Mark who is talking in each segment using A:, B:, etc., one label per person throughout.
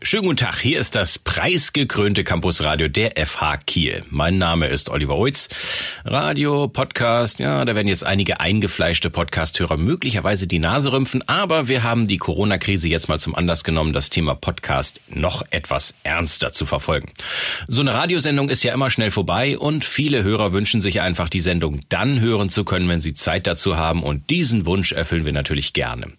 A: Schönen guten Tag, hier ist das preisgekrönte Campusradio der FH Kiel. Mein Name ist Oliver Oitz. Radio, Podcast, ja, da werden jetzt einige eingefleischte Podcasthörer möglicherweise die Nase rümpfen, aber wir haben die Corona-Krise jetzt mal zum Anlass genommen, das Thema Podcast noch etwas ernster zu verfolgen. So eine Radiosendung ist ja immer schnell vorbei und viele Hörer wünschen sich einfach die Sendung dann hören zu können, wenn sie Zeit dazu haben und diesen Wunsch erfüllen wir natürlich gerne.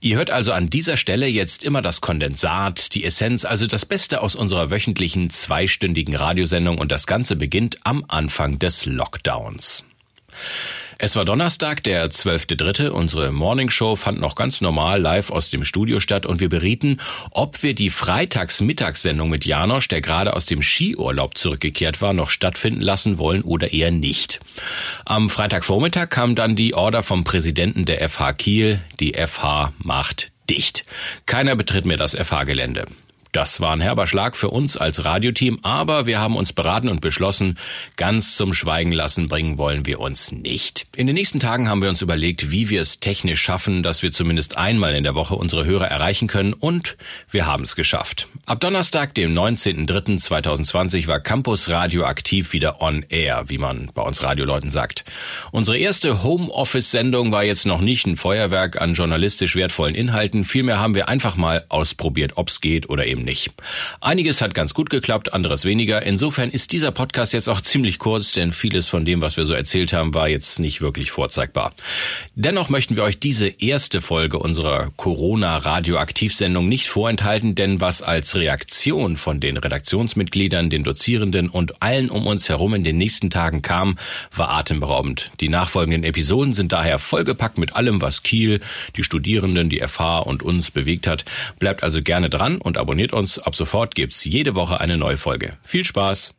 A: Ihr hört also an dieser Stelle jetzt immer das Kondensat, die Essenz Essenz, also das Beste aus unserer wöchentlichen zweistündigen Radiosendung und das Ganze beginnt am Anfang des Lockdowns. Es war Donnerstag, der 12.3. Unsere Morningshow fand noch ganz normal live aus dem Studio statt und wir berieten, ob wir die Freitagsmittagssendung mit Janosch, der gerade aus dem Skiurlaub zurückgekehrt war, noch stattfinden lassen wollen oder eher nicht. Am Freitagvormittag kam dann die Order vom Präsidenten der FH Kiel, die FH macht dicht. Keiner betritt mehr das FH-Gelände. Das war ein herber Schlag für uns als Radioteam, aber wir haben uns beraten und beschlossen, ganz zum Schweigen lassen bringen wollen wir uns nicht. In den nächsten Tagen haben wir uns überlegt, wie wir es technisch schaffen, dass wir zumindest einmal in der Woche unsere Hörer erreichen können und wir haben es geschafft. Ab Donnerstag, dem 19.03.2020 war Campus Radio aktiv wieder on air, wie man bei uns Radioleuten sagt. Unsere erste Homeoffice-Sendung war jetzt noch nicht ein Feuerwerk an journalistisch wertvollen Inhalten, vielmehr haben wir einfach mal ausprobiert, ob's geht oder eben nicht. Einiges hat ganz gut geklappt, anderes weniger. Insofern ist dieser Podcast jetzt auch ziemlich kurz, denn vieles von dem, was wir so erzählt haben, war jetzt nicht wirklich vorzeigbar. Dennoch möchten wir euch diese erste Folge unserer Corona-Radioaktivsendung nicht vorenthalten, denn was als Reaktion von den Redaktionsmitgliedern, den Dozierenden und allen um uns herum in den nächsten Tagen kam, war atemberaubend. Die nachfolgenden Episoden sind daher vollgepackt mit allem, was Kiel, die Studierenden, die FH und uns bewegt hat. Bleibt also gerne dran und abonniert uns. Ab sofort gibt's jede Woche eine neue Folge. Viel Spaß!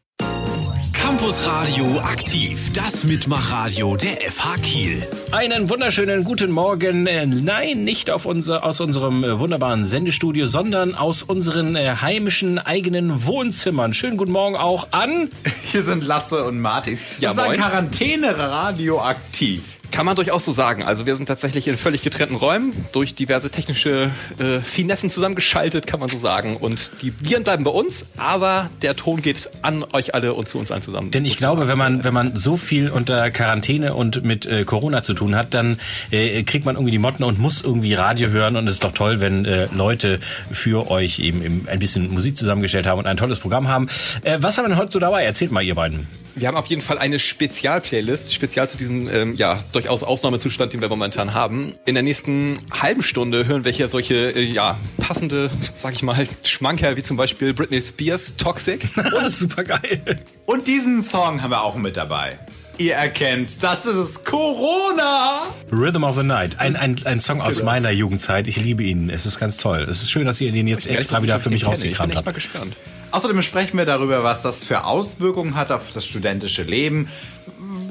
A: Campus Radio aktiv, das Mitmachradio der FH Kiel. Einen wunderschönen guten Morgen. Äh, nein, nicht auf unser, aus unserem äh, wunderbaren Sendestudio, sondern aus unseren äh, heimischen eigenen Wohnzimmern. Schönen guten Morgen auch an.
B: Hier sind Lasse und Martin.
A: Ja,
B: das ist ein
A: moin.
B: Quarantäne-Radio aktiv.
C: Kann man durchaus so sagen. Also wir sind tatsächlich in völlig getrennten Räumen, durch diverse technische äh, Finessen zusammengeschaltet, kann man so sagen. Und die Viren bleiben bei uns, aber der Ton geht an euch alle und zu uns allen zusammen.
A: Denn ich glaube, wenn man, wenn man so viel unter Quarantäne und mit äh, Corona zu tun hat, dann äh, kriegt man irgendwie die Motten und muss irgendwie Radio hören. Und es ist doch toll, wenn äh, Leute für euch eben, eben ein bisschen Musik zusammengestellt haben und ein tolles Programm haben. Äh, was haben wir denn heute so dabei? Erzählt mal, ihr beiden.
C: Wir haben auf jeden Fall eine Spezialplaylist, spezial zu diesem ähm, ja durchaus Ausnahmezustand, den wir momentan haben. In der nächsten halben Stunde hören wir hier solche äh, ja passende, sag ich mal, Schmankerl wie zum Beispiel Britney Spears Toxic.
A: Super geil.
B: Und diesen Song haben wir auch mit dabei. Ihr erkennt's, das ist es. Corona!
A: Rhythm of the Night. Ein, ein, ein Song aus meiner Jugendzeit. Ich liebe ihn. Es ist ganz toll. Es ist schön, dass ihr den jetzt extra wieder für mich
C: Ich bin echt
A: rausgekramt
C: mal
A: habt.
C: gespannt.
B: Außerdem sprechen wir darüber, was das für Auswirkungen hat auf das studentische Leben,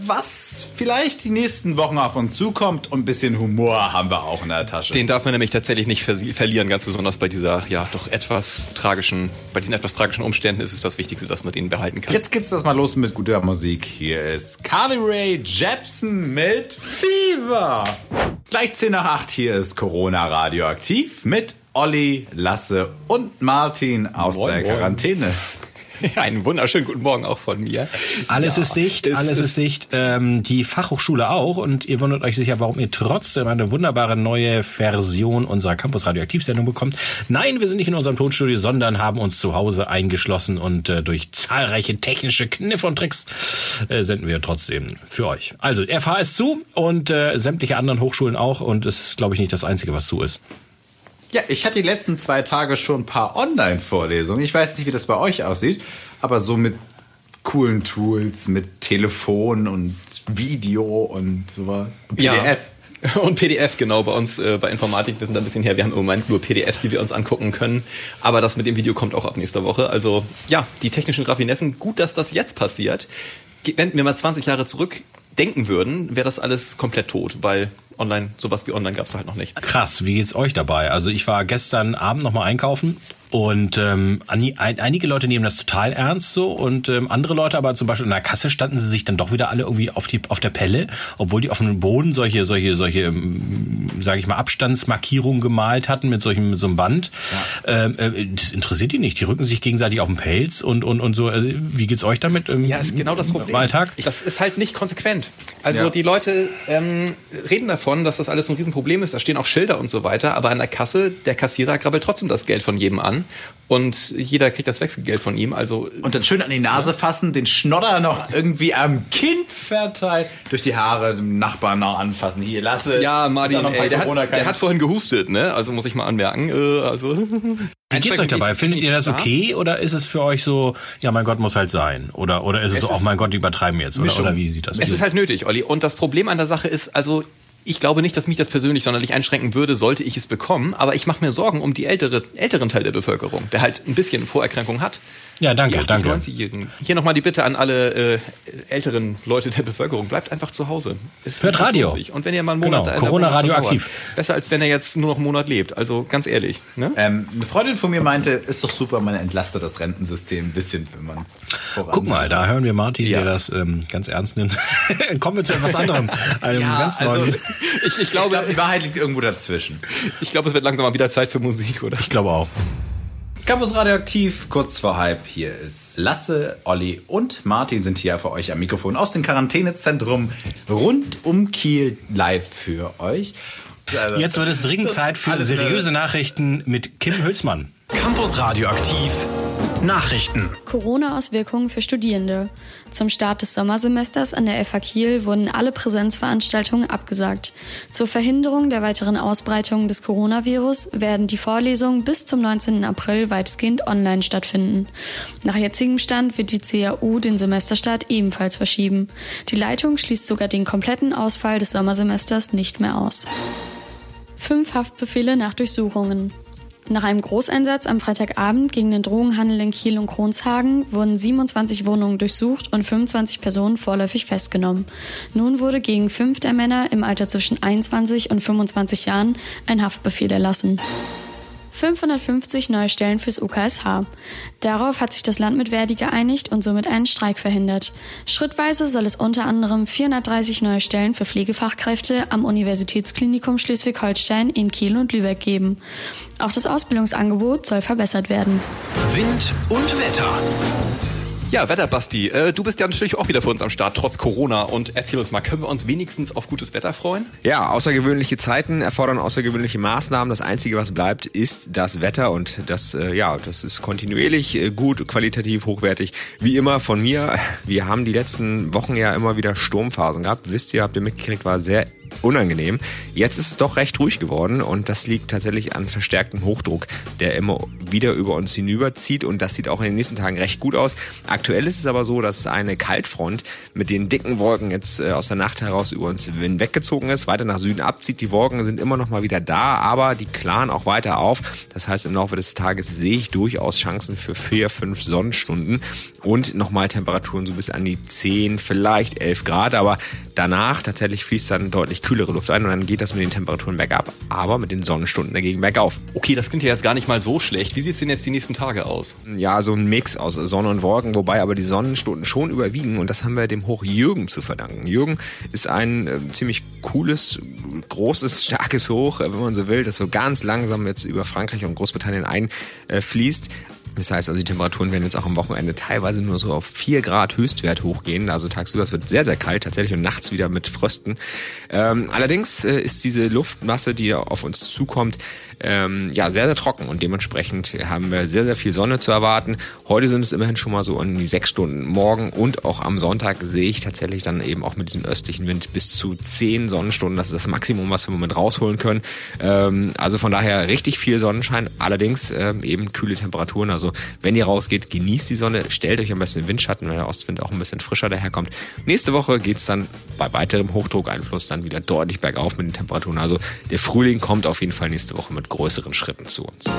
B: was vielleicht die nächsten Wochen auf uns zukommt und ein bisschen Humor haben wir auch in der Tasche.
C: Den darf man nämlich tatsächlich nicht versi- verlieren, ganz besonders bei dieser ja doch etwas tragischen, bei diesen etwas tragischen Umständen ist es das Wichtigste, dass man den behalten kann.
B: Jetzt geht's das mal los mit guter Musik. Hier ist Carly Rae Jepsen mit Fever. Gleich 10 nach 8 hier ist Corona Radioaktiv mit Olli, Lasse und Martin aus
C: Moin,
B: der. Quarantäne.
C: einen wunderschönen guten Morgen auch von mir.
A: Alles
C: Ja,
A: ist dicht,
C: es
A: alles ist,
C: ist-
A: dicht. Ähm, die Fachhochschule auch. Und ihr wundert euch sicher, warum ihr trotzdem eine wunderbare neue Version unserer Campus Radioaktivsendung bekommt. Nein, wir sind nicht in unserem Tonstudio, sondern haben uns zu Hause eingeschlossen und äh, durch zahlreiche technische Kniffe und Tricks äh, senden wir trotzdem für euch. Also, FH ist zu und äh, sämtliche anderen Hochschulen auch. Und es ist, glaube ich, nicht das Einzige, was zu ist.
B: Ja, ich hatte die letzten zwei Tage schon ein paar Online-Vorlesungen. Ich weiß nicht, wie das bei euch aussieht, aber so mit coolen Tools, mit Telefon und Video und sowas. Und PDF.
C: Ja. Und PDF, genau, bei uns äh, bei Informatik, wir sind da ein bisschen her, wir haben im Moment nur PDFs, die wir uns angucken können, aber das mit dem Video kommt auch ab nächster Woche. Also ja, die technischen Raffinessen, gut, dass das jetzt passiert. Wenn wir mal 20 Jahre zurück denken würden, wäre das alles komplett tot, weil online, sowas wie online gab es halt noch nicht.
A: Krass, wie geht's euch dabei? Also ich war gestern Abend noch mal einkaufen und ähm, einige Leute nehmen das total ernst so und ähm, andere Leute aber zum Beispiel in der Kasse standen sie sich dann doch wieder alle irgendwie auf die auf der Pelle, obwohl die auf dem Boden solche solche solche ähm, sage ich mal, Abstandsmarkierungen gemalt hatten mit solchem mit so einem Band. Ja. Ähm, äh, das interessiert die nicht. Die rücken sich gegenseitig auf den Pelz und und und so. Also, wie geht's euch damit? Im,
C: ja, ist genau das Problem.
A: Alltag?
C: Das ist halt nicht konsequent. Also ja. die Leute ähm, reden davon, dass das alles ein Riesenproblem ist. Da stehen auch Schilder und so weiter. Aber an der Kasse, der Kassierer grabbelt trotzdem das Geld von jedem an und jeder kriegt das Wechselgeld von ihm. Also
B: und dann schön an die Nase fassen, den Schnodder noch irgendwie am Kind verteilt, durch die Haare dem Nachbarn noch anfassen. Hier lasse.
C: Ja, Martin, ey, der, hat, der hat vorhin gehustet, ne? Also muss ich mal anmerken. Äh, also
A: Wie geht's euch dabei? Findet ihr das okay oder ist es für euch so, ja, mein Gott muss halt sein? Oder, oder ist es, es so, oh mein Gott, die übertreiben jetzt? Oder, oder wie sieht das aus?
C: Es ist halt nötig, Olli. Und das Problem an der Sache ist, also ich glaube nicht, dass mich das persönlich sonderlich einschränken würde, sollte ich es bekommen, aber ich mache mir Sorgen um die ältere, älteren Teil der Bevölkerung, der halt ein bisschen Vorerkrankung hat.
A: Ja, danke,
C: die
A: danke.
C: 90-Jährigen. Hier nochmal die Bitte an alle äh, älteren Leute der Bevölkerung, bleibt einfach zu Hause.
A: Es Hört Radio.
C: Und wenn ihr mal einen Monat...
A: Genau, Corona radioaktiv.
C: Besser, als wenn er jetzt nur noch einen Monat lebt. Also ganz ehrlich. Ne?
B: Ähm, eine Freundin von mir meinte, ist doch super, man entlastet das Rentensystem ein bisschen, wenn man
A: Guck mal, da hören wir Martin, ja. der das ähm, ganz ernst nimmt. Kommen wir zu etwas anderem. Einem ja, ganz neuen. Also,
B: ich, ich, glaube, ich glaube, die Wahrheit liegt irgendwo dazwischen.
C: Ich glaube, es wird langsam mal wieder Zeit für Musik, oder?
A: Ich glaube auch.
B: Campus Radioaktiv, kurz vor halb. Hier ist Lasse, Olli und Martin sind hier für euch am Mikrofon aus dem Quarantänezentrum rund um Kiel live für euch.
A: Jetzt wird es dringend Zeit für seriöse Nachrichten mit Kim Hülsmann.
D: Campus Radioaktiv Nachrichten.
E: Corona-Auswirkungen für Studierende. Zum Start des Sommersemesters an der FH Kiel wurden alle Präsenzveranstaltungen abgesagt. Zur Verhinderung der weiteren Ausbreitung des Coronavirus werden die Vorlesungen bis zum 19. April weitestgehend online stattfinden. Nach jetzigem Stand wird die CAU den Semesterstart ebenfalls verschieben. Die Leitung schließt sogar den kompletten Ausfall des Sommersemesters nicht mehr aus. Fünf Haftbefehle nach Durchsuchungen. Nach einem Großeinsatz am Freitagabend gegen den Drogenhandel in Kiel und Kronshagen wurden 27 Wohnungen durchsucht und 25 Personen vorläufig festgenommen. Nun wurde gegen fünf der Männer im Alter zwischen 21 und 25 Jahren ein Haftbefehl erlassen. 550 neue Stellen fürs UKSH. Darauf hat sich das Land mit Verdi geeinigt und somit einen Streik verhindert. Schrittweise soll es unter anderem 430 neue Stellen für Pflegefachkräfte am Universitätsklinikum Schleswig-Holstein in Kiel und Lübeck geben. Auch das Ausbildungsangebot soll verbessert werden.
D: Wind und Wetter.
C: Ja, Wetterbasti, äh, du bist ja natürlich auch wieder für uns am Start, trotz Corona. Und erzähl uns mal, können wir uns wenigstens auf gutes Wetter freuen?
F: Ja, außergewöhnliche Zeiten erfordern außergewöhnliche Maßnahmen. Das Einzige, was bleibt, ist das Wetter. Und das, äh, ja, das ist kontinuierlich äh, gut, qualitativ, hochwertig. Wie immer von mir. Wir haben die letzten Wochen ja immer wieder Sturmphasen gehabt. Wisst ihr, habt ihr mitgekriegt, war sehr unangenehm. Jetzt ist es doch recht ruhig geworden und das liegt tatsächlich an verstärktem Hochdruck, der immer wieder über uns hinüberzieht und das sieht auch in den nächsten Tagen recht gut aus. Aktuell ist es aber so, dass eine Kaltfront mit den dicken Wolken jetzt äh, aus der Nacht heraus über uns weggezogen ist, weiter nach Süden abzieht. Die Wolken sind immer noch mal wieder da, aber die klaren auch weiter auf. Das heißt, im Laufe des Tages sehe ich durchaus Chancen für vier, fünf Sonnenstunden und nochmal Temperaturen so bis an die 10, vielleicht 11 Grad, aber danach tatsächlich fließt dann deutlich kühlere Luft ein und dann geht das mit den Temperaturen bergab, aber mit den Sonnenstunden dagegen bergauf.
C: Okay, das klingt ja jetzt gar nicht mal so schlecht. Wie sieht es denn jetzt die nächsten Tage aus?
F: Ja, so ein Mix aus Sonne und Wolken, wobei aber die Sonnenstunden schon überwiegen und das haben wir dem Hoch Jürgen zu verdanken. Jürgen ist ein äh, ziemlich cooles, großes, starkes Hoch, wenn man so will, das so ganz langsam jetzt über Frankreich und Großbritannien einfließt. Das heißt also, die Temperaturen werden jetzt auch am Wochenende teilweise nur so auf vier Grad Höchstwert hochgehen. Also tagsüber es wird sehr, sehr kalt tatsächlich und nachts wieder mit Frösten. Ähm, allerdings äh, ist diese Luftmasse, die auf uns zukommt, ähm, ja, sehr, sehr trocken und dementsprechend haben wir sehr, sehr viel Sonne zu erwarten. Heute sind es immerhin schon mal so an die sechs Stunden. Morgen und auch am Sonntag sehe ich tatsächlich dann eben auch mit diesem östlichen Wind bis zu zehn Sonnenstunden. Das ist das Maximum, was wir im Moment rausholen können. Ähm, also von daher richtig viel Sonnenschein, allerdings ähm, eben kühle Temperaturen. Also wenn ihr rausgeht, genießt die Sonne, stellt euch am besten den Windschatten, wenn der Ostwind auch ein bisschen frischer daherkommt. Nächste Woche geht's dann bei weiterem Hochdruckeinfluss dann wieder deutlich bergauf mit den Temperaturen. Also der Frühling kommt auf jeden Fall nächste Woche mit größeren Schritten zu uns.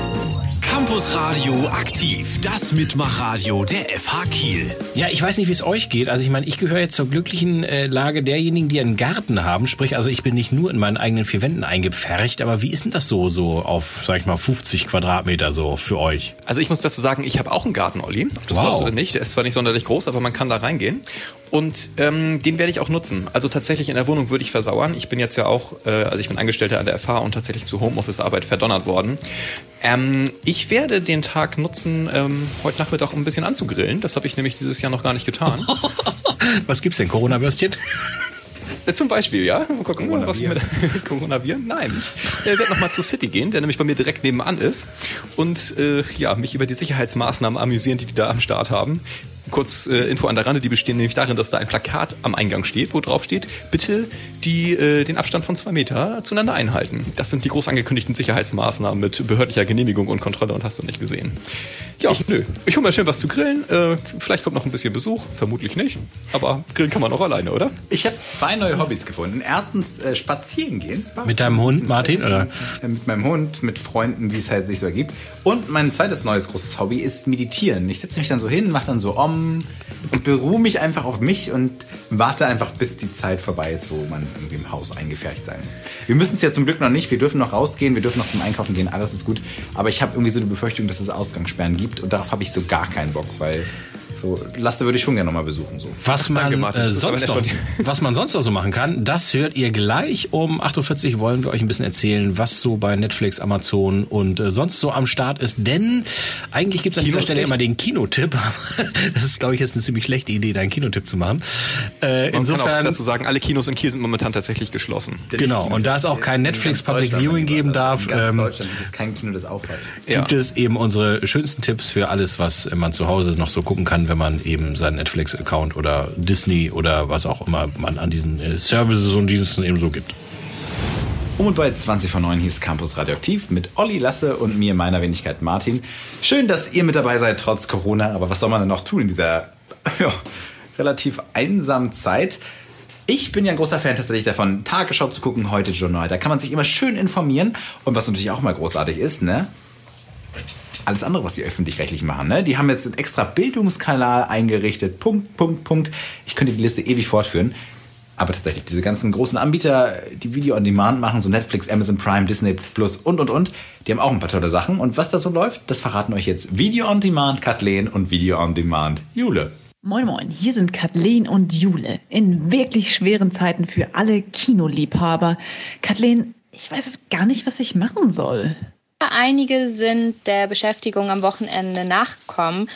D: Campus Radio aktiv, das Mitmachradio der FH Kiel.
A: Ja, ich weiß nicht, wie es euch geht. Also ich meine, ich gehöre jetzt zur glücklichen äh, Lage derjenigen, die einen Garten haben. Sprich, also ich bin nicht nur in meinen eigenen vier Wänden eingepfercht, aber wie ist denn das so, so auf, sag ich mal, 50 Quadratmeter so für euch?
C: Also ich muss das dazu sagen, ich habe auch einen Garten, Olli. Das
A: Wow.
C: glaubst du oder nicht. Der ist zwar nicht sonderlich groß, aber man kann da reingehen. Und ähm, den werde ich auch nutzen. Also tatsächlich in der Wohnung würde ich versauern. Ich bin jetzt ja auch, äh, also ich bin Angestellter an der FH und tatsächlich zu Homeoffice-Arbeit verdonnert worden. Ähm, ich werde den Tag nutzen, ähm, heute Nachmittag um ein bisschen anzugrillen. Das habe ich nämlich dieses Jahr noch gar nicht getan.
A: Was gibt's denn? Corona-Würstchen?
C: Äh, Zum Beispiel, ja. Mal gucken, was ich mit Corona-Viren. Nein, ich werde nochmal zur City gehen, der nämlich bei mir direkt nebenan ist. Und äh, ja, mich über die Sicherheitsmaßnahmen amüsieren, die die da am Start haben. Kurz äh, Info an der Rande, die bestehen nämlich darin, dass da ein Plakat am Eingang steht, wo drauf steht, bitte die, äh, den Abstand von zwei Meter zueinander einhalten. Das sind die groß angekündigten Sicherheitsmaßnahmen mit behördlicher Genehmigung und Kontrolle und hast du nicht gesehen. Ja, nö. Ich hole mir schön was zu grillen. Äh, vielleicht kommt noch ein bisschen Besuch, vermutlich nicht. Aber grillen kann man auch alleine, oder?
B: Ich habe zwei neue Hobbys gefunden. Erstens äh, spazieren gehen.
A: Mit deinem Hund, Martin, oder?
B: Äh, mit meinem Hund, mit Freunden, wie es halt sich so ergibt. Und mein zweites neues großes Hobby ist meditieren. Ich setze mich dann so hin, mache dann so Om und beruhe mich einfach auf mich und warte einfach, bis die Zeit vorbei ist, wo man irgendwie im Haus eingefärbt sein muss. Wir müssen es ja zum Glück noch nicht. Wir dürfen noch rausgehen, wir dürfen noch zum Einkaufen gehen, alles ist gut. Aber ich habe irgendwie so die Befürchtung, dass es Ausgangssperren gibt und darauf habe ich so gar keinen Bock, weil so Lasse würde ich schon gerne nochmal besuchen. So.
A: Was man,
C: danke, Martin.
A: äh, sonst noch, was man sonst noch so machen kann, das hört ihr gleich. Um 48 wollen wir euch ein bisschen erzählen, was so bei Netflix, Amazon und äh, sonst so am Start ist. Denn eigentlich gibt es an
C: Kino
A: dieser Stelle immer den Kinotipp. das ist, glaube ich, jetzt eine ziemlich schlechte Idee, da einen Kinotipp zu machen. Äh,
C: Man kann auch dazu sagen, alle Kinos in Kiel sind momentan tatsächlich geschlossen.
A: Genau, und da es auch kein Netflix Public Viewing geben darf,
B: In ganz
A: ähm,
B: Deutschland gibt es kein Kino, das aufhat.
C: Ja.
A: gibt es eben unsere schönsten Tipps für alles, was man zu Hause noch so gucken kann, wenn man eben seinen Netflix-Account oder Disney oder was auch immer man an diesen äh, Services und Diensten eben so gibt.
B: Um und bei 20 von 9 hier ist Campus Radioaktiv mit Olli Lasse und mir, meiner Wenigkeit Martin. Schön, dass ihr mit dabei seid, trotz Corona. Aber was soll man denn noch tun in dieser ja, relativ einsamen Zeit? Ich bin ja ein großer Fan tatsächlich davon, Tagesschau zu gucken, heute Journal. Da kann man sich immer schön informieren. Und was natürlich auch mal großartig ist, ne? Alles andere, was die öffentlich-rechtlich machen. Ne? Die haben jetzt einen extra Bildungskanal eingerichtet. Punkt, Punkt, Punkt. Ich könnte die Liste ewig fortführen. Aber tatsächlich, diese ganzen großen Anbieter, die Video on Demand machen, so Netflix, Amazon Prime, Disney Plus und, und, und, die haben auch ein paar tolle Sachen. Und was da so läuft, das verraten euch jetzt Video on Demand Kathleen und Video on Demand Jule.
G: Moin Moin, hier sind Kathleen und Jule. In wirklich schweren Zeiten für alle Kinoliebhaber. Kathleen, ich weiß es gar nicht, was ich machen soll.
H: Einige sind der Beschäftigung am Wochenende nachgekommen.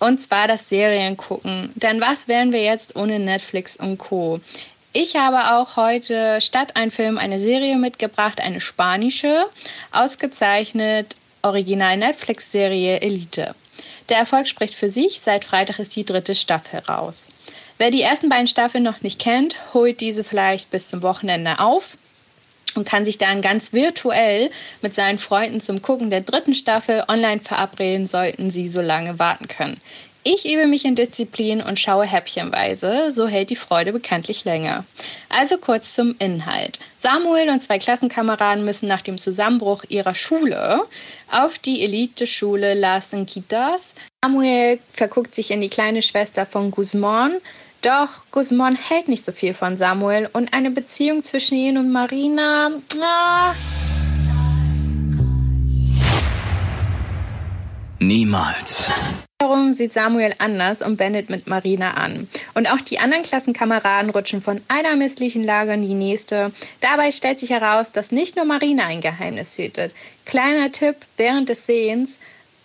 H: Und zwar das Seriengucken. Denn was wären wir jetzt ohne Netflix und Co.? Ich habe auch heute statt ein Film eine Serie mitgebracht, eine spanische, ausgezeichnet Original Netflix-Serie Elite. Der Erfolg spricht für sich, seit Freitag ist die dritte Staffel raus. Wer die ersten beiden Staffeln noch nicht kennt, holt diese vielleicht bis zum Wochenende auf und kann sich dann ganz virtuell mit seinen Freunden zum Gucken der dritten Staffel online verabreden, sollten sie so lange warten können. Ich übe mich in Disziplin und schaue häppchenweise, so hält die Freude bekanntlich länger. Also kurz zum Inhalt. Samuel und zwei Klassenkameraden müssen nach dem Zusammenbruch ihrer Schule auf die Elite-Schule Las Enquitas. Samuel verguckt sich in die kleine Schwester von Guzman, doch Guzman hält nicht so viel von Samuel und eine Beziehung zwischen ihn und Marina, ah,
I: Niemals.
H: Darum sieht Samuel anders und Bennett mit Marina an. Und auch die anderen Klassenkameraden rutschen von einer misslichen Lage in die nächste. Dabei stellt sich heraus, dass nicht nur Marina ein Geheimnis hütet. Kleiner Tipp während des Sehens,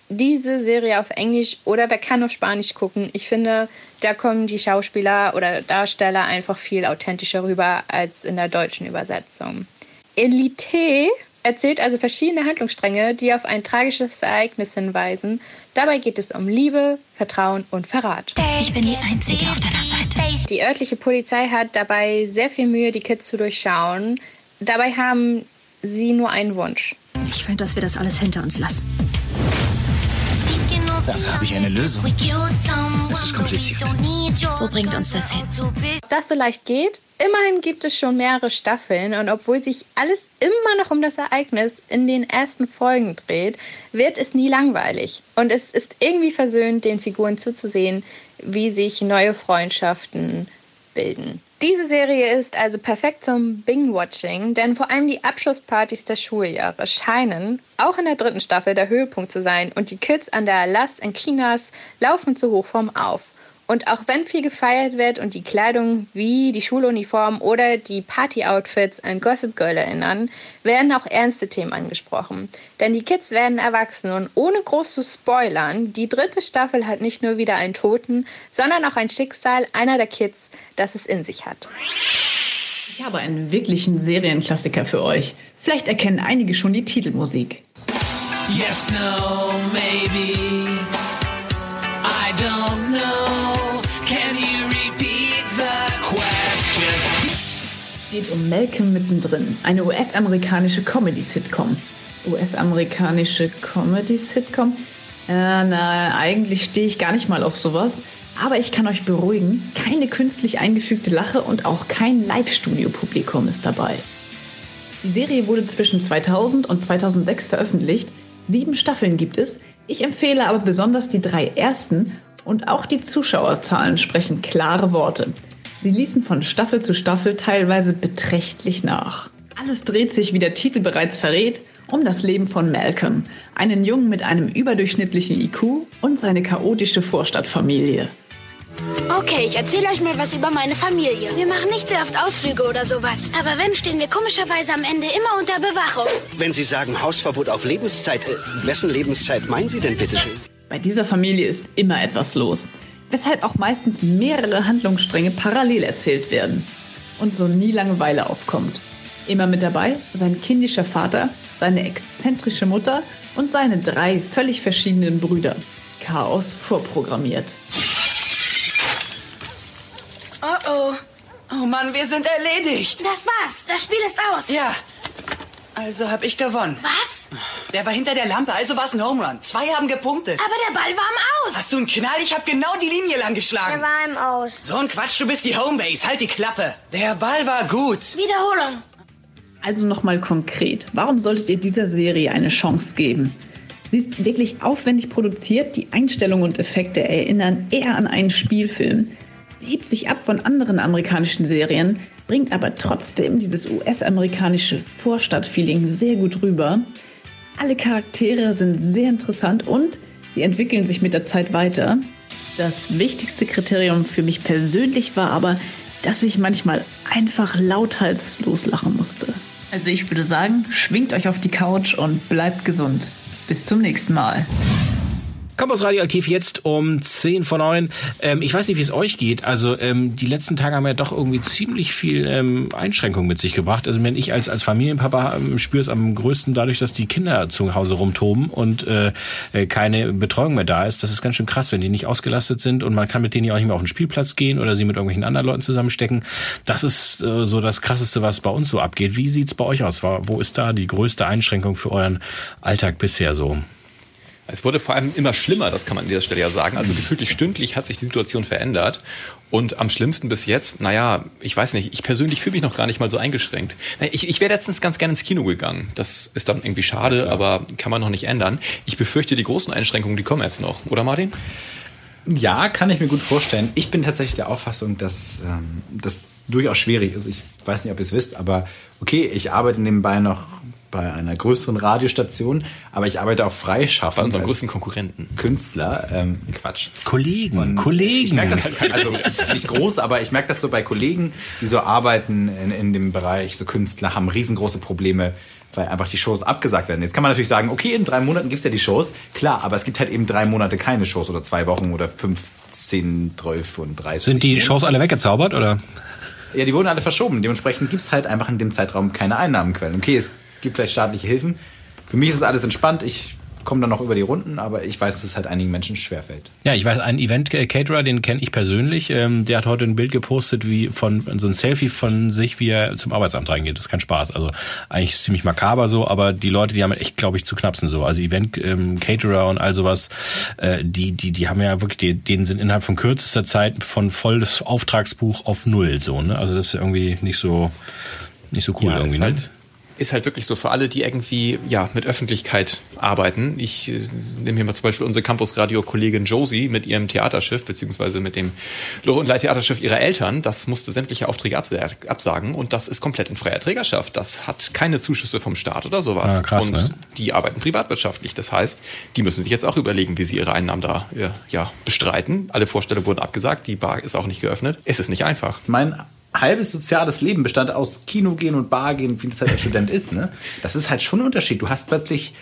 H: diese Serie auf Englisch oder wer kann auf Spanisch gucken. Ich finde, da kommen die Schauspieler oder Darsteller einfach viel authentischer rüber als in der deutschen Übersetzung. Elite erzählt also verschiedene Handlungsstränge, die auf ein tragisches Ereignis hinweisen. Dabei geht es um Liebe, Vertrauen und Verrat.
J: Ich bin die Einzige auf deiner Seite.
H: Die örtliche Polizei hat dabei sehr viel Mühe, die Kids zu durchschauen. Dabei haben sie nur einen Wunsch.
J: Ich will, dass wir das alles hinter uns lassen.
I: Dafür habe ich eine Lösung. Es ist kompliziert.
J: Wo bringt uns das hin?
H: Ob das so leicht geht? Immerhin gibt es schon mehrere Staffeln und obwohl sich alles immer noch um das Ereignis in den ersten Folgen dreht, wird es nie langweilig. Und es ist irgendwie versöhnt, den Figuren zuzusehen, wie sich neue Freundschaften bilden. Diese Serie ist also perfekt zum Bing-Watching, denn vor allem die Abschlusspartys der Schuljahre scheinen auch in der dritten Staffel der Höhepunkt zu sein und die Kids an der Last in Chinas laufen zu Hochform auf. Und auch wenn viel gefeiert wird und die Kleidung wie die Schuluniform oder die Party-Outfits an Gossip Girl erinnern, werden auch ernste Themen angesprochen. Denn die Kids werden erwachsen und ohne groß zu spoilern, die dritte Staffel hat nicht nur wieder einen Toten, sondern auch ein Schicksal einer der Kids, das es in sich hat.
G: Ich habe einen wirklichen Serienklassiker für euch. Vielleicht erkennen einige schon die Titelmusik.
D: Yes, no, maybe.
G: Es geht um Malcolm mittendrin, eine US-amerikanische Comedy-Sitcom. US-amerikanische Comedy-Sitcom? Äh, na, eigentlich stehe ich gar nicht mal auf sowas. Aber ich kann euch beruhigen, keine künstlich eingefügte Lache und auch kein Live-Studio-Publikum ist dabei. Die Serie wurde zwischen 2000 und 2006 veröffentlicht. Sieben Staffeln gibt es. Ich empfehle aber besonders die drei ersten und auch die Zuschauerzahlen sprechen klare Worte. Sie ließen von Staffel zu Staffel teilweise beträchtlich nach. Alles dreht sich, wie der Titel bereits verrät, um das Leben von Malcolm, einen Jungen mit einem überdurchschnittlichen IQ und seine chaotische Vorstadtfamilie.
K: Okay, ich erzähle euch mal was über meine Familie. Wir machen nicht sehr oft Ausflüge oder sowas. Aber wenn, stehen wir komischerweise am Ende immer unter Bewachung.
L: Wenn Sie sagen Hausverbot auf Lebenszeit, äh, wessen Lebenszeit meinen Sie denn bitteschön?
G: Bei dieser Familie ist immer etwas los, weshalb auch meistens mehrere Handlungsstränge parallel erzählt werden und so nie Langeweile aufkommt. Immer mit dabei sein kindischer Vater, seine exzentrische Mutter und seine drei völlig verschiedenen Brüder. Chaos vorprogrammiert.
K: Oh oh.
M: Oh Mann, wir sind erledigt.
K: Das war's. Das Spiel ist aus.
M: Ja. Also hab ich gewonnen.
K: Was?
M: Der war hinter der Lampe, also war's ein Home Run. Zwei haben gepunktet.
K: Aber der Ball war im Aus.
M: Hast du einen Knall? Ich hab genau die Linie lang geschlagen.
K: Der war im Aus.
M: So ein Quatsch, du bist die Homebase. Halt die Klappe. Der Ball war gut.
K: Wiederholung.
G: Also nochmal konkret, warum solltet ihr dieser Serie eine Chance geben? Sie ist wirklich aufwendig produziert, die Einstellungen und Effekte erinnern eher an einen Spielfilm. Sie hebt sich ab von anderen amerikanischen Serien, bringt aber trotzdem dieses US-amerikanische Vorstadtfeeling sehr gut rüber. Alle Charaktere sind sehr interessant und sie entwickeln sich mit der Zeit weiter. Das wichtigste Kriterium für mich persönlich war aber, dass ich manchmal einfach lauthals loslachen musste. Also ich würde sagen, schwingt euch auf die Couch und bleibt gesund. Bis zum nächsten Mal.
A: Campus Radioaktiv jetzt um 10 vor 9. Ähm, ich weiß nicht, wie es euch geht. Also ähm, die letzten Tage haben ja doch irgendwie ziemlich viel ähm, Einschränkungen mit sich gebracht. Also wenn ich als, als Familienpapa ähm, spüre es am größten dadurch, dass die Kinder zu Hause rumtoben und äh, äh, keine Betreuung mehr da ist. Das ist ganz schön krass, wenn die nicht ausgelastet sind und man kann mit denen ja auch nicht mehr auf den Spielplatz gehen oder sie mit irgendwelchen anderen Leuten zusammenstecken. Das ist äh, so das Krasseste, was bei uns so abgeht. Wie sieht's bei euch aus? Wo ist da die größte Einschränkung für euren Alltag bisher so?
C: Es wurde vor allem immer schlimmer, das kann man an dieser Stelle ja sagen. Also gefühltlich stündlich hat sich die Situation verändert. Und am schlimmsten bis jetzt, naja, ich weiß nicht, ich persönlich fühle mich noch gar nicht mal so eingeschränkt. Ich, ich wäre letztens ganz gerne ins Kino gegangen. Das ist dann irgendwie schade, ja, aber kann man noch nicht ändern. Ich befürchte, die großen Einschränkungen, die kommen jetzt noch. Oder Martin?
B: Ja, kann ich mir gut vorstellen. Ich bin tatsächlich der Auffassung, dass ähm, das durchaus schwierig ist. Ich weiß nicht, ob ihr es wisst, aber okay, ich arbeite nebenbei noch bei einer größeren Radiostation, aber ich arbeite auch freischaffend.
C: Bei unserem größten Konkurrenten.
B: Künstler. Ähm, Quatsch.
A: Kollegen, Und Kollegen.
B: Ich merke das, also nicht groß, aber ich merke das so bei Kollegen, die so arbeiten in, in dem Bereich, so Künstler, haben riesengroße Probleme, weil einfach die Shows abgesagt werden. Jetzt kann man natürlich sagen, okay, in drei Monaten gibt es ja die Shows. Klar, aber es gibt halt eben drei Monate keine Shows oder zwei Wochen oder 15, 12 und 30.
A: Sind die Shows alle weggezaubert oder?
B: Ja, die wurden alle verschoben. Dementsprechend gibt es halt einfach in dem Zeitraum keine Einnahmenquellen. Okay, es gibt vielleicht staatliche Hilfen. Für mich ist es alles entspannt. Ich komme dann noch über die Runden, aber ich weiß, dass es halt einigen Menschen schwerfällt.
A: Ja, ich weiß, einen Event-Caterer, den kenne ich persönlich. Ähm, der hat heute ein Bild gepostet, wie von so ein Selfie von sich, wie er zum Arbeitsamt reingeht. Das ist kein Spaß. Also eigentlich ist ziemlich makaber so, aber die Leute, die haben halt echt, glaube ich, zu knapsen so. Also Event-Caterer ähm, und all sowas, äh, die, die, die haben ja wirklich, die, denen sind innerhalb von kürzester Zeit von volles Auftragsbuch auf null so. Ne? Also das ist irgendwie nicht so, nicht so cool
C: ja,
A: irgendwie.
C: Ist
A: ne?
C: Ist halt wirklich so für alle, die irgendwie ja mit Öffentlichkeit arbeiten. Ich äh, nehme hier mal zum Beispiel unsere Campus-Radio-Kollegin Josie mit ihrem Theaterschiff, beziehungsweise mit dem Lore- und Leittheaterschiff ihrer Eltern. Das musste sämtliche Aufträge absagen und das ist komplett in freier Trägerschaft. Das hat keine Zuschüsse vom Staat oder sowas.
A: Ah, krass,
C: und
A: ne?
C: die arbeiten privatwirtschaftlich. Das heißt, die müssen sich jetzt auch überlegen, wie sie ihre Einnahmen da äh, ja, bestreiten. Alle Vorstellungen wurden abgesagt, die Bar ist auch nicht geöffnet. Es ist nicht einfach.
B: Mein halbes soziales Leben bestand aus Kino gehen und Bar gehen, wie das halt als Student ist. Ne? Das ist halt schon ein Unterschied. Du hast plötzlich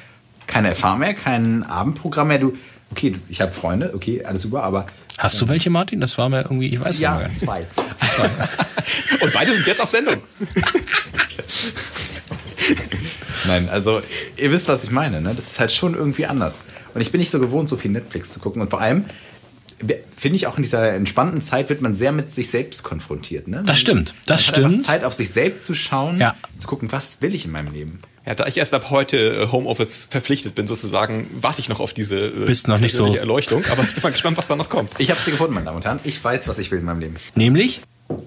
B: keine FH mehr, kein Abendprogramm mehr. Du, okay, ich habe Freunde, okay, alles super, aber
A: Hast du welche, Martin? Das war mir irgendwie, ich weiß
B: ja,
A: nicht.
B: zwei.
C: Und beide sind jetzt auf Sendung.
B: Nein, also ihr wisst, was ich meine. Ne? Das ist halt schon irgendwie anders. Und ich bin nicht so gewohnt, so viel Netflix zu gucken. Und vor allem finde ich auch in dieser entspannten Zeit wird man sehr mit sich selbst konfrontiert. Ne?
A: Das stimmt, das
B: man
A: stimmt.
B: Zeit auf sich selbst zu schauen,
A: Ja.
B: zu gucken, was will ich in meinem Leben.
C: Ja, da ich erst ab heute äh, Homeoffice verpflichtet bin, sozusagen, warte ich noch auf diese äh,
A: Bist noch nicht so-
C: persönliche Erleuchtung. Aber ich bin mal gespannt, was da noch kommt.
B: Ich habe sie gefunden, meine Damen und Herren. Ich weiß, was ich will in meinem Leben.
A: Nämlich?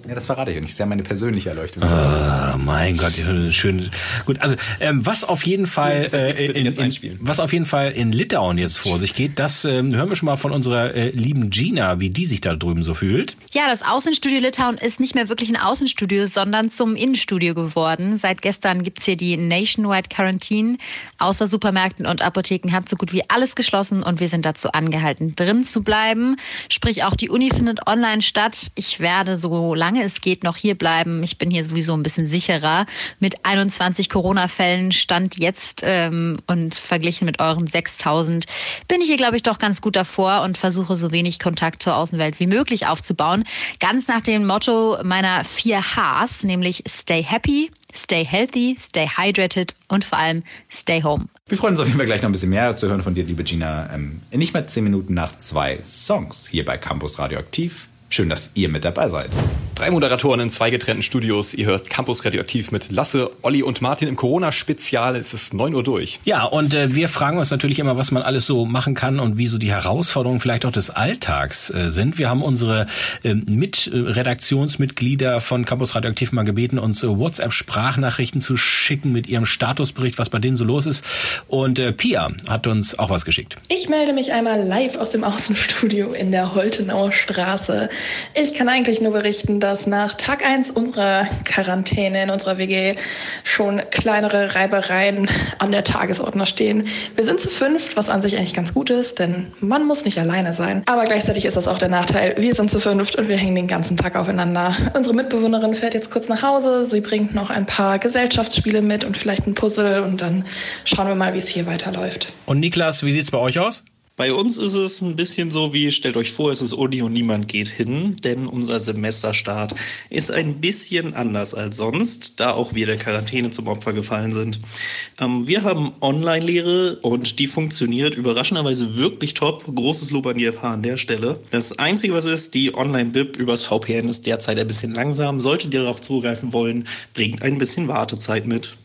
B: Ja, das verrate ich euch nicht. Das ist ja meine persönliche Erleuchtung.
A: Ah, mein Gott, schön. Gut, also ähm, was auf jeden Fall äh, in, in, was auf jeden Fall in Litauen jetzt vor sich geht, das ähm, hören wir schon mal von unserer äh, lieben Gina, wie die sich da drüben so fühlt.
N: Ja, das Außenstudio Litauen ist nicht mehr wirklich ein Außenstudio, sondern zum Innenstudio geworden. Seit gestern gibt's hier die Nationwide Quarantine. Außer Supermärkten und Apotheken hat so gut wie alles geschlossen und wir sind dazu angehalten, drin zu bleiben. Sprich, auch die Uni findet online statt. Ich werde, solange es geht, noch hier bleiben. Ich bin hier sowieso ein bisschen sicherer. Mit 21 Corona-Fällen stand jetzt ähm, und verglichen mit euren 6000 bin ich hier, glaube ich, doch ganz gut davor und versuche so wenig Kontakt zur Außenwelt wie möglich aufzubauen. Ganz nach dem Motto meiner vier Hs, nämlich Stay Happy, Stay Healthy, Stay Hydrated und vor allem Stay Home.
B: Wir freuen uns auf jeden Fall gleich noch ein bisschen mehr zu hören von dir, liebe Gina. Ähm, in nicht mal zehn Minuten nach zwei Songs hier bei Campus Radioaktiv. Schön, dass ihr mit dabei seid.
C: Drei Moderatoren in zwei getrennten Studios. Ihr hört Campus Radioaktiv mit Lasse, Olli und Martin im Corona-Spezial. Es ist 9 Uhr durch.
A: Ja, und äh, wir fragen uns natürlich immer, was man alles so machen kann und wie so die Herausforderungen vielleicht auch des Alltags äh, sind. Wir haben unsere äh, Mit-Redaktionsmitglieder von Campus Radioaktiv mal gebeten, uns äh, WhatsApp-Sprachnachrichten zu schicken mit ihrem Statusbericht, was bei denen so los ist. Und äh, Pia hat uns auch was geschickt.
O: Ich melde mich einmal live aus dem Außenstudio in der Holtenauer Straße. Ich kann eigentlich nur berichten, dass nach Tag 1 unserer Quarantäne in unserer WG schon kleinere Reibereien an der Tagesordnung stehen. Wir sind zu fünft, was an sich eigentlich ganz gut ist, denn man muss nicht alleine sein. Aber gleichzeitig ist das auch der Nachteil. Wir sind zu fünft und wir hängen den ganzen Tag aufeinander. Unsere Mitbewohnerin fährt jetzt kurz nach Hause. Sie bringt noch ein paar Gesellschaftsspiele mit und vielleicht ein Puzzle und dann schauen wir mal, wie es hier weiterläuft.
A: Und Niklas, wie sieht's bei euch aus?
P: Bei uns ist es ein bisschen so wie, stellt euch vor, es ist Uni und niemand geht hin, denn unser Semesterstart ist ein bisschen anders als sonst, da auch wir der Quarantäne zum Opfer gefallen sind. Ähm, wir haben Online-Lehre und die funktioniert überraschenderweise wirklich top. Großes Lob an die FH an der Stelle. Das Einzige, was ist, die Online-Bib übers VPN ist derzeit ein bisschen langsam. Solltet ihr darauf zugreifen wollen, bringt ein bisschen Wartezeit mit.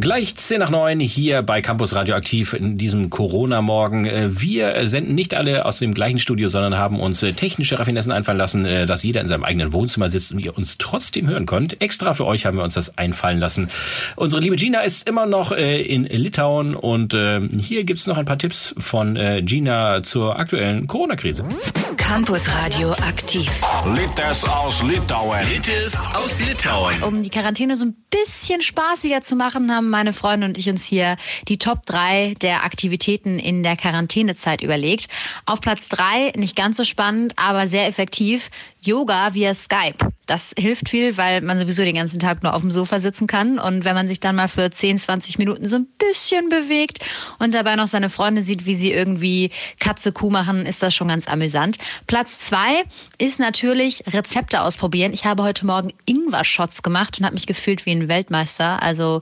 A: Gleich 10 nach 9 hier bei Campus Radioaktiv in diesem Corona-Morgen. Äh, Wir senden nicht alle aus dem gleichen Studio, sondern haben uns äh, technische Raffinessen einfallen lassen, äh, dass jeder in seinem eigenen Wohnzimmer sitzt und ihr uns trotzdem hören könnt. Extra für euch haben wir uns das einfallen lassen. Unsere liebe Gina ist immer noch in Litauen und äh, hier gibt's noch ein paar Tipps von Gina zur aktuellen Corona-Krise.
J: Campus Radio aktiv.
D: Littes aus Litauen. Littes aus Litauen.
N: Um die Quarantäne so ein bisschen spaßiger zu machen, haben meine Freunde und ich uns hier die Top 3 der Aktivitäten in der Quarantänezeit überlegt. Auf Platz 3, nicht ganz so spannend, aber sehr effektiv, Yoga via Skype. Das hilft viel, weil man sowieso den ganzen Tag nur auf dem Sofa sitzen kann. Und wenn man sich dann mal für 10, 20 Minuten so ein bisschen bewegt und dabei noch seine Freunde sieht, wie sie irgendwie Katze Kuh machen, ist das schon ganz amüsant. Platz zwei ist natürlich Rezepte ausprobieren. Ich habe heute Morgen Ingwer-Shots gemacht und habe mich gefühlt wie ein Weltmeister. Also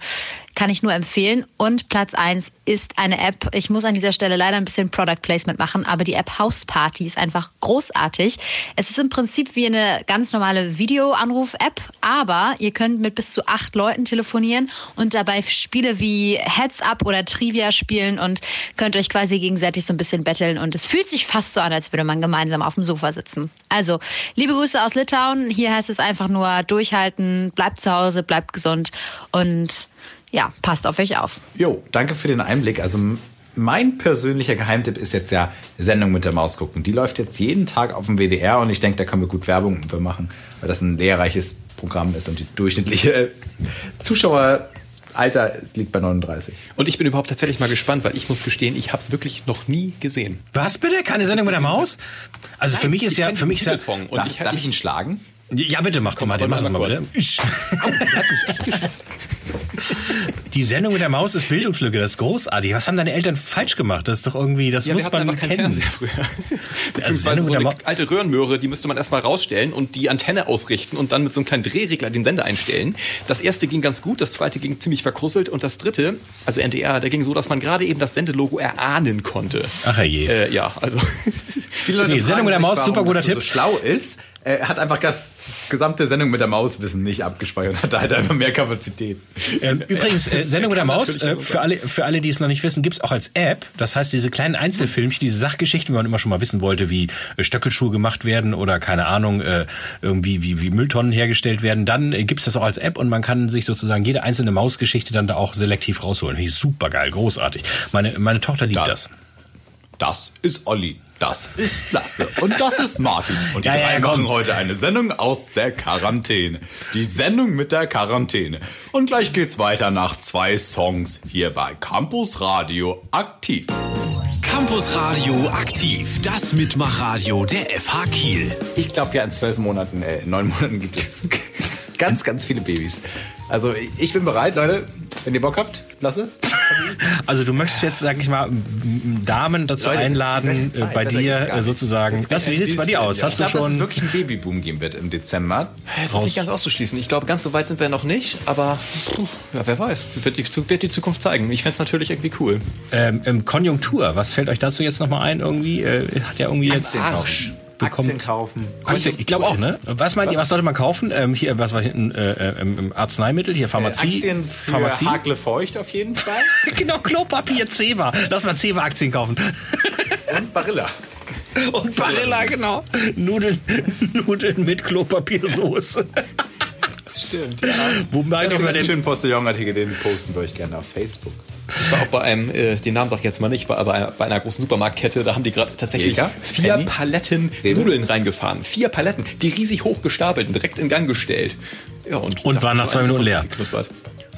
N: kann ich nur empfehlen. Und Platz eins ist eine App. Ich muss an dieser Stelle leider ein bisschen Product Placement machen, aber die App House Party ist einfach großartig. Es ist im Prinzip wie eine ganz normale Videoanruf-App, aber ihr könnt mit bis zu acht Leuten telefonieren und dabei Spiele wie Heads Up oder Trivia spielen und könnt euch quasi gegenseitig so ein bisschen betteln. Und es fühlt sich fast so an, als würde man gemeinsam auf dem Sofa sitzen. Also, liebe Grüße aus Litauen. Hier heißt es einfach nur durchhalten, bleibt zu Hause, bleibt gesund und ja, passt auf euch auf.
B: Jo, danke für den Einblick. Also mein persönlicher Geheimtipp ist jetzt ja Sendung mit der Maus gucken. Die läuft jetzt jeden Tag auf dem WDR und ich denke, da können wir gut Werbung für machen, weil das ein lehrreiches Programm ist und die durchschnittliche äh, Zuschaueralter es liegt bei 39.
C: Und ich bin überhaupt tatsächlich mal gespannt, weil ich muss gestehen, ich habe es wirklich noch nie gesehen.
A: Was bitte? Keine Sendung mit der Maus? Also für mich ist
C: ich
A: ja, für mich ist ja,
C: und
B: Darf,
C: ich-
B: darf ich ihn schlagen?
A: ja bitte mach doch mal, den mach mal
C: mal
A: bitte. Die Sendung mit der Maus ist Bildungslücke, das ist großartig. Was haben deine Eltern falsch gemacht? Das ist doch irgendwie, das
C: Ja,
A: muss man
C: einfach keinen
A: kennen.
C: Fernseher früher.
A: Also
C: Beziehungsweise
A: Sendung
C: so
A: mit der
C: eine
A: Maus.
C: alte Röhrenmöhre, die müsste man erstmal rausstellen und die Antenne ausrichten und dann mit so einem kleinen Drehregler den Sender einstellen. Das erste ging ganz gut, das zweite ging ziemlich verkrusselt und das dritte, also NDR, der ging so, dass man gerade eben das Sendelogo erahnen konnte.
A: Ach herrje.
C: Äh, ja, also.
B: Viele Leute
A: Nee, Sendung mit der Maus, super guter
B: das so
A: Tipp.
B: schlau ist. Er hat einfach das gesamte Sendung mit der Mauswissen nicht abgespeichert, hat halt einfach mehr Kapazität.
A: Ähm, übrigens, äh, Sendung mit der Maus, äh, für alle, für alle, die es noch nicht wissen, gibt's auch als App. Das heißt, diese kleinen Einzelfilmchen, diese Sachgeschichten, wie man immer schon mal wissen wollte, wie äh, Stöckelschuhe gemacht werden oder keine Ahnung, äh, irgendwie wie, wie Mülltonnen hergestellt werden, dann äh, gibt's das auch als App und man kann sich sozusagen jede einzelne Mausgeschichte dann da auch selektiv rausholen. Finde ich super geil, großartig. Meine, meine Tochter liebt
B: Da-
A: das.
B: Das ist Olli. Das ist Lasse. Und das ist Martin. Und die
A: Ja,
B: drei
A: ja,
B: machen heute eine Sendung aus der Quarantäne. Die Sendung mit der Quarantäne. Und gleich geht's weiter nach zwei Songs hier bei Campus Radio aktiv.
D: Campus Radio aktiv, das Mitmachradio der FH Kiel.
B: Ich glaube ja, in zwölf Monaten, äh, neun Monaten gibt es ganz, ganz viele Babys. Also ich bin bereit, Leute. Wenn ihr Bock habt, Lasse.
A: Also du möchtest jetzt, sag ich mal, Damen dazu
B: Leute, es
A: einladen,
B: beste
A: äh,
B: Zeit,
A: bei dir äh, sozusagen. Das, wie sieht's bei dir aus? Hast
B: ich
A: du
B: glaube, dass es
A: schon...
B: wirklich einen Babyboom geben wird im Dezember.
C: Es ist nicht ganz auszuschließen. Ich glaube, ganz so weit sind wir noch nicht, aber puh, ja, wer weiß. Wird die, wird die Zukunft zeigen. Ich fände es natürlich irgendwie cool.
A: Ähm, ähm, Konjunktur, was fällt euch dazu jetzt nochmal ein irgendwie? Äh, hat ja irgendwie jetzt
B: Aktien kaufen.
A: Bekommt.
B: Aktien kaufen.
A: Aktien, ich glaube auch, ne? Was meint ihr, was sollte man kaufen? Ähm, hier, was war hinten, äh, äh, ähm, Arzneimittel, hier Pharmazie.
B: Aktien für
A: Pharmazie.
B: Hakle Feucht auf jeden Fall.
A: genau, Klopapier, Ceva. Lass mal Ceva-Aktien kaufen.
B: Und Barilla.
A: Und Barilla, genau. Nudeln, Nudeln mit Klopapiersoße.
B: Stimmt, ja.
A: Wo merkt
B: Ja,
A: man
B: den schönen Postillon-Artikel, den posten wir euch gerne auf Facebook.
C: Ich war auch bei einem, äh, den Namen sag ich jetzt mal nicht, bei, bei, bei einer großen Supermarktkette, da haben die gerade tatsächlich
B: Edeka?
C: vier
B: Penny?
C: Paletten
B: Rewe?
C: Nudeln reingefahren. Vier Paletten, die riesig hoch gestapelt und direkt in Gang gestellt. Ja, und
A: Und waren nach zwei Minuten leer.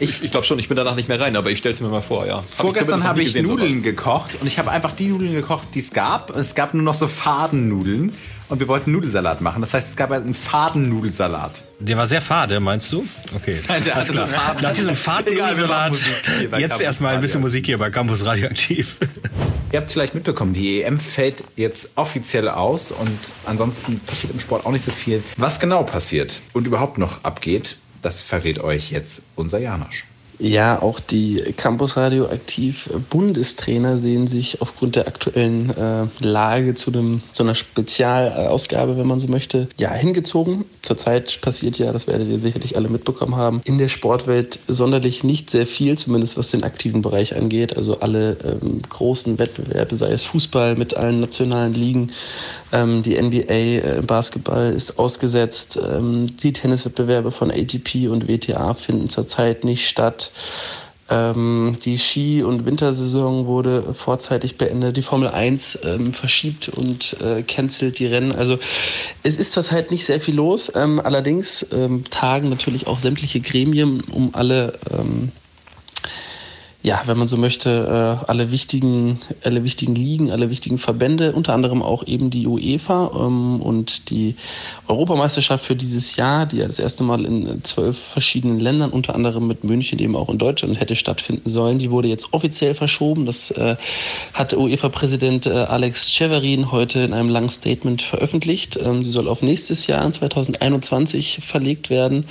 C: Ich, ich glaube schon, ich bin danach nicht mehr rein, aber ich stelle es mir mal vor, ja. Hab
B: Vorgestern habe ich
C: gesehen,
B: Nudeln
C: sowas.
B: gekocht und ich habe einfach die Nudeln gekocht, die es gab. Und es gab nur noch so Fadennudeln und wir wollten Nudelsalat machen. Das heißt, es gab einen Fadennudelsalat.
A: Der war sehr fade, meinst du? Okay.
B: Also,
A: Alles
B: also
A: klar.
B: Faden-
A: Nach diesem Fadennudelsalat. Jetzt erstmal ein bisschen. Musik hier bei Campus Radioaktiv.
B: Ihr habt es vielleicht mitbekommen, die EM fällt jetzt offiziell aus und ansonsten passiert im Sport auch nicht so viel. Was genau passiert und überhaupt noch abgeht, das verrät euch jetzt unser Janosch.
Q: Ja, auch die Campus Radio aktiv Bundestrainer sehen sich aufgrund der aktuellen äh, Lage zu, einem, zu einer Spezialausgabe, wenn man so möchte, ja, hingezogen. Zurzeit passiert ja, das werdet ihr sicherlich alle mitbekommen haben, in der Sportwelt sonderlich nicht sehr viel, zumindest was den aktiven Bereich angeht. Also alle ähm, großen Wettbewerbe, sei es Fußball mit allen nationalen Ligen, ähm, die NBA äh, im Basketball ist ausgesetzt, ähm, die Tenniswettbewerbe von ATP und WTA finden zurzeit nicht statt. Ähm, die Ski- und Wintersaison wurde vorzeitig beendet. Die Formel 1 ähm, verschiebt und äh, cancelt die Rennen. Also es ist zurzeit nicht sehr viel los. Ähm, allerdings ähm, tagen natürlich auch sämtliche Gremien, um alle ähm, ja, wenn man so möchte, äh, alle wichtigen, alle wichtigen Ligen, alle wichtigen Verbände, unter anderem auch eben die UEFA ähm, und die Europameisterschaft für dieses Jahr, die ja das erste Mal in zwölf verschiedenen Ländern, unter anderem mit München eben auch in Deutschland hätte stattfinden sollen. Die wurde jetzt offiziell verschoben. Das äh, hat UEFA-Präsident äh, Alex Cheverin heute in einem langen Statement veröffentlicht. Ähm, sie soll auf nächstes Jahr, 2021, verlegt werden.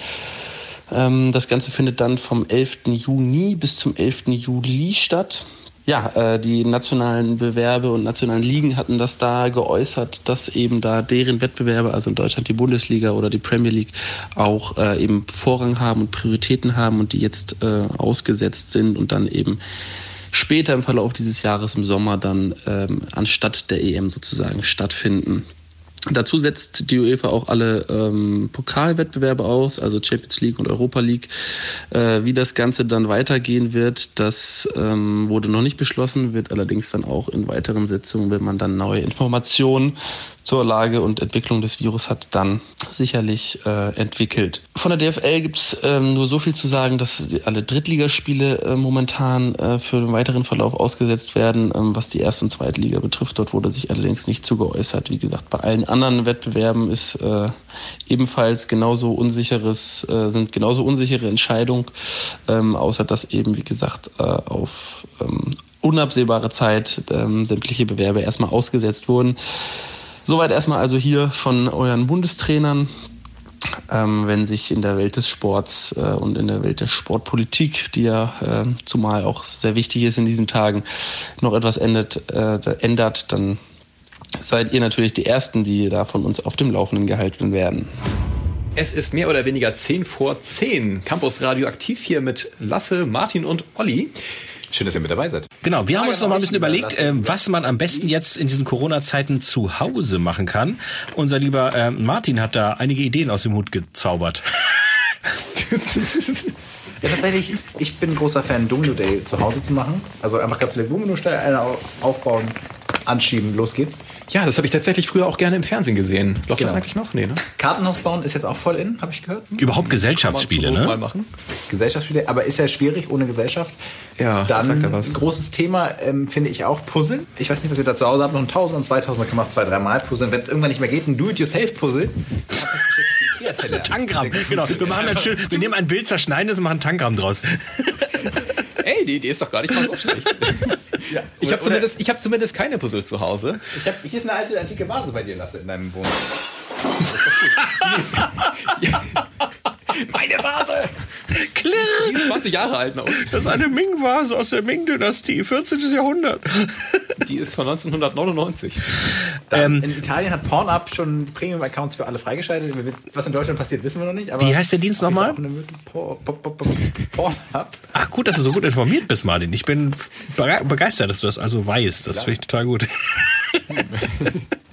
Q: Ähm, das Ganze findet dann vom 11. Juni bis zum 11. Juli statt. Ja, äh, die nationalen Bewerbe und nationalen Ligen hatten das da geäußert, dass eben da deren Wettbewerbe, also in Deutschland die Bundesliga oder die Premier League, auch äh, eben Vorrang haben und Prioritäten haben und die jetzt äh, ausgesetzt sind und dann eben später im Verlauf dieses Jahres im Sommer dann ähm, anstatt der EM sozusagen stattfinden. Dazu setzt die UEFA auch alle ähm, Pokalwettbewerbe aus, also Champions League und Europa League. Äh, wie das Ganze dann weitergehen wird, das ähm, wurde noch nicht beschlossen, wird allerdings dann auch in weiteren Sitzungen, wenn man dann neue Informationen zur Lage und Entwicklung des Virus hat, dann sicherlich äh, entwickelt. Von der DFL gibt es ähm, nur so viel zu sagen, dass alle Drittligaspiele äh, momentan äh, für den weiteren Verlauf ausgesetzt werden. Ähm, was die Erste und Zweite Liga betrifft, dort wurde sich allerdings nicht zu geäußert. Wie gesagt, bei allen anderen Wettbewerben ist äh, ebenfalls genauso unsicheres, äh, sind genauso unsichere Entscheidungen, ähm, außer dass eben, wie gesagt, äh, auf ähm, unabsehbare Zeit ähm, sämtliche Bewerbe erstmal ausgesetzt wurden. Soweit erstmal also hier von euren Bundestrainern. Ähm, wenn sich in der Welt des Sports äh, und in der Welt der Sportpolitik, die ja äh, zumal auch sehr wichtig ist in diesen Tagen, noch etwas ändert, äh, ändert, dann seid ihr natürlich die Ersten, die da von uns auf dem Laufenden gehalten werden.
C: Es ist mehr oder weniger 10 vor 10. Campus Radio aktiv hier mit Lasse, Martin und Olli.
B: Schön, dass ihr mit dabei seid.
A: Genau, wir haben uns noch mal ein bisschen überlegt, äh, was man am besten jetzt in diesen Corona-Zeiten zu Hause machen kann. Unser lieber äh, Martin hat da einige Ideen aus dem Hut gezaubert.
B: Ja, tatsächlich, ich bin ein großer Fan, Domino Day zu Hause zu machen. Also einfach ganz viele Dominosteine eine au- aufbauen, anschieben, los geht's.
C: Ja, das habe ich tatsächlich früher auch gerne im Fernsehen gesehen. Läuft das
B: Genau.
C: eigentlich noch? Nee, ne?
B: Kartenhaus bauen ist jetzt auch voll in, habe ich gehört.
A: Überhaupt Gesellschaftsspiele, ne?
C: Mal machen.
B: Gesellschaftsspiele, aber ist ja schwierig ohne Gesellschaft.
C: Ja,
B: Dann
C: das sagt er was.
B: großes Thema ähm, finde ich auch Puzzle. Ich weiß nicht, was ihr da zu Hause habt, noch ein Tausender und Zweitausender kann man auch zwei, dreimal puzzeln. Wenn es irgendwann nicht mehr geht, ein Do-it-yourself-Puzzle. Ikea-Teller
A: Tangramm, genau. Wir, machen dann schön, wir nehmen ein Bild, zerschneiden es und machen Tangramm draus.
C: Ey, die Idee ist doch gar nicht mal so schlecht.
B: Ja.
C: Ich habe zumindest, ich hab zumindest keine Puzzles zu Hause.
B: Ich hab, hier ist eine alte antike Vase bei dir, Lasse, in deinem Wohnzimmer.
C: Meine Vase!
A: Klirr.
C: Die ist 20 Jahre alt. Und?
A: Das ist eine Ming-Vase aus der Ming-Dynastie, 14. Jahrhundert.
C: Die ist von 1999.
B: Dann, in Italien hat Pornhub schon Premium-Accounts für alle freigeschaltet. Was in Deutschland passiert, wissen wir noch nicht. Aber
A: Wie heißt der Dienst nochmal?
B: Pornhub.
A: Ach gut, dass du so gut informiert bist, Martin. Ich bin begeistert, dass du das also weißt. Das finde ich total gut.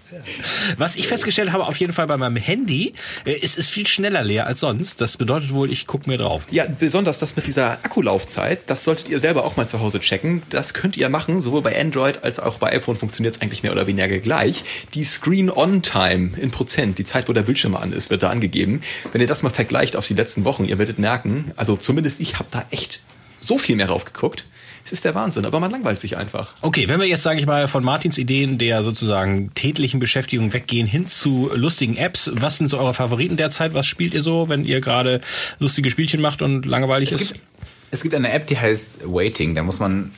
A: Was ich festgestellt habe, auf jeden Fall bei meinem Handy, äh, es ist viel schneller leer als sonst. Das bedeutet wohl, ich gucke mir drauf.
C: Ja, besonders das mit dieser Akkulaufzeit, das solltet ihr selber auch mal zu Hause checken. Das könnt ihr machen, sowohl bei Android als auch bei iPhone funktioniert es eigentlich mehr oder weniger gleich. Die Screen-On-Time in Prozent, die Zeit, wo der Bildschirm an ist, wird da angegeben. Wenn ihr das mal vergleicht auf die letzten Wochen, ihr werdet merken, also zumindest ich habe da echt so viel mehr drauf geguckt. Es ist der Wahnsinn, aber man langweilt sich einfach.
A: Okay, wenn wir jetzt, sage ich mal, von Martins Ideen der sozusagen täglichen Beschäftigung weggehen hin zu lustigen Apps, was sind so eure Favoriten derzeit? Was spielt ihr so, wenn ihr gerade lustige Spielchen macht und langweilig
B: Es
A: ist?
B: gibt, es gibt eine App, die heißt Waiting. Da muss man,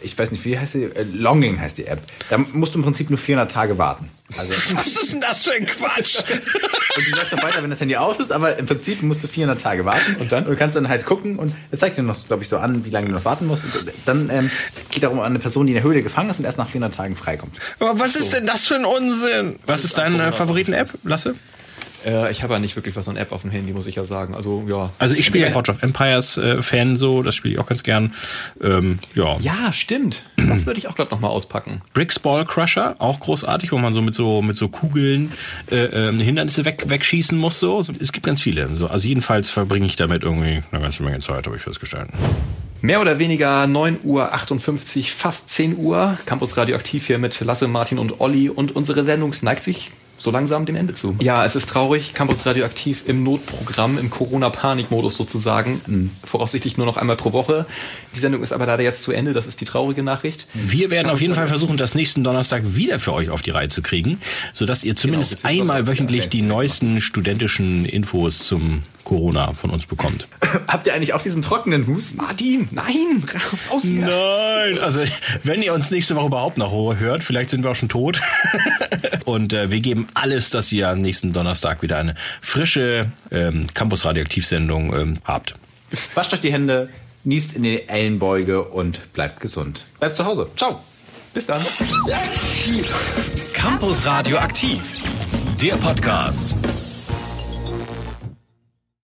B: ich weiß nicht, wie heißt sie? Äh, Longing heißt die App. Da musst du im Prinzip nur 400 Tage warten. Also,
A: Was ist denn das für ein Quatsch?
B: und die läuft auch weiter, wenn das Handy aus ist, aber im Prinzip musst du 400 Tage warten. Und dann? Und du kannst dann halt gucken und es zeigt dir noch, glaube ich, so an, wie lange du noch warten musst. Und dann ähm, es geht darum, an eine Person, die in der Höhle gefangen ist und erst nach 400 Tagen freikommt.
A: Aber was ist denn das für ein Unsinn? Was ist deine Favoriten-App, Lasse?
C: Äh, ich habe ja nicht wirklich was an App auf dem Handy, muss ich ja sagen. Also ja.
A: Also ich spiele ja Couch of Empires äh, Fan so, das spiele ich auch ganz gern. Ähm, ja.
C: Ja, stimmt. Das würde ich auch gerade nochmal auspacken.
A: Bricks Ball Crusher, auch großartig, wo man so mit so mit so Kugeln äh, ähm, Hindernisse weg, wegschießen muss. So. Es gibt ganz viele. So, also jedenfalls verbringe ich damit irgendwie eine ganze Menge Zeit, habe ich festgestellt.
C: Mehr oder weniger 9 Uhr 58, fast 10 Uhr. Campus Radioaktiv hier mit Lasse, Martin und Olli. Und unsere Sendung neigt sich so langsam dem Ende zu. Ja, es ist traurig. Campus Radioaktiv im Notprogramm, im Corona-Panik-Modus sozusagen. Voraussichtlich nur noch einmal pro Woche. Die Sendung ist aber leider jetzt zu Ende. Das ist die traurige Nachricht.
A: Wir werden auf jeden Fall versuchen, das nächsten Donnerstag wieder für euch auf die Reihe zu kriegen, sodass ihr zumindest
B: bis ist
A: einmal wöchentlich die neuesten studentischen Infos zum Corona von uns bekommt.
B: Habt ihr eigentlich auch diesen trockenen Husten?
C: Martin, nein, raus hier.
A: Nein, also wenn ihr uns nächste Woche überhaupt noch hört, vielleicht sind wir auch schon tot. Und äh, wir geben alles, dass ihr am nächsten Donnerstag wieder eine frische ähm, Campus Radioaktiv-Sendung ähm, habt.
B: Wascht euch die Hände, niest in die Ellenbeuge und bleibt gesund. Bleibt zu Hause. Ciao.
C: Bis dann.
D: Campus Radio aktiv. Der Podcast.